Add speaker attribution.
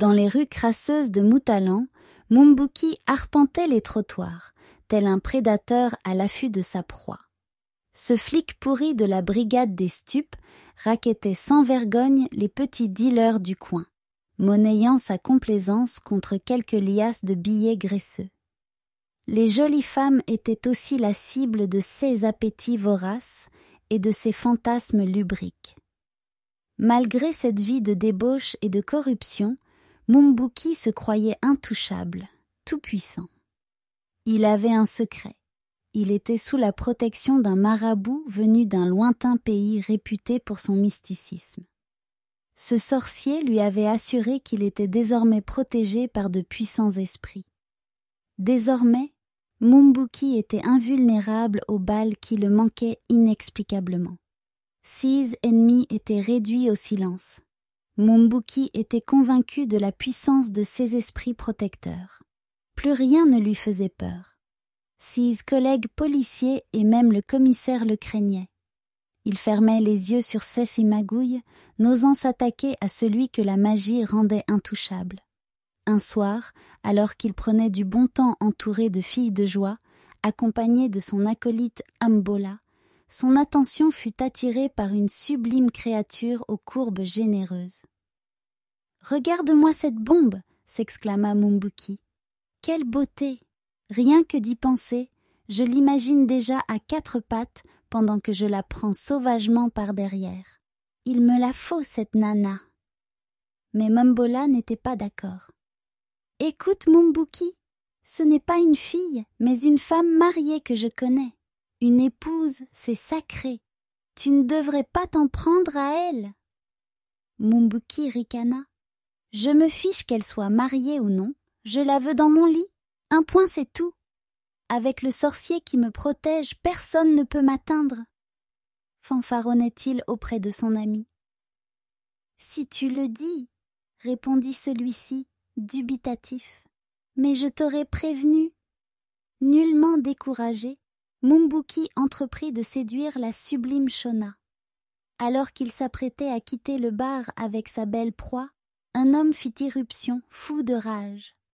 Speaker 1: Dans les rues crasseuses de Moutalan, Mumbuki arpentait les trottoirs, tel un prédateur à l'affût de sa proie. Ce flic pourri de la brigade des stupes raquettait sans vergogne les petits dealers du coin, monnayant sa complaisance contre quelques liasses de billets graisseux. Les jolies femmes étaient aussi la cible de ses appétits voraces et de ses fantasmes lubriques. Malgré cette vie de débauche et de corruption, Mumbuki se croyait intouchable, tout-puissant. Il avait un secret. Il était sous la protection d'un marabout venu d'un lointain pays réputé pour son mysticisme. Ce sorcier lui avait assuré qu'il était désormais protégé par de puissants esprits. Désormais, Mumbuki était invulnérable aux balles qui le manquaient inexplicablement. Six ennemis étaient réduits au silence. Mumbuki était convaincu de la puissance de ses esprits protecteurs. Plus rien ne lui faisait peur. Six collègues policiers et même le commissaire le craignaient. Il fermait les yeux sur cesse et magouille, n'osant s'attaquer à celui que la magie rendait intouchable. Un soir, alors qu'il prenait du bon temps entouré de filles de joie, accompagné de son acolyte Ambola, son attention fut attirée par une sublime créature aux courbes généreuses. Regarde-moi cette bombe s'exclama Mumbuki. Quelle beauté Rien que d'y penser, je l'imagine déjà à quatre pattes pendant que je la prends sauvagement par derrière. Il me la faut, cette nana. Mais Mumbola n'était pas d'accord. Écoute, Mumbuki, ce n'est pas une fille, mais une femme mariée que je connais. Une épouse, c'est sacré. Tu ne devrais pas t'en prendre à elle. Mumbuki ricana. Je me fiche qu'elle soit mariée ou non, je la veux dans mon lit. Un point c'est tout. Avec le sorcier qui me protège, personne ne peut m'atteindre. Fanfaronnait-il auprès de son ami. Si tu le dis, répondit celui-ci, dubitatif. Mais je t'aurais prévenu. Nullement découragé, Mumbuki entreprit de séduire la sublime Shona. Alors qu'il s'apprêtait à quitter le bar avec sa belle proie, un homme fit irruption, fou de rage.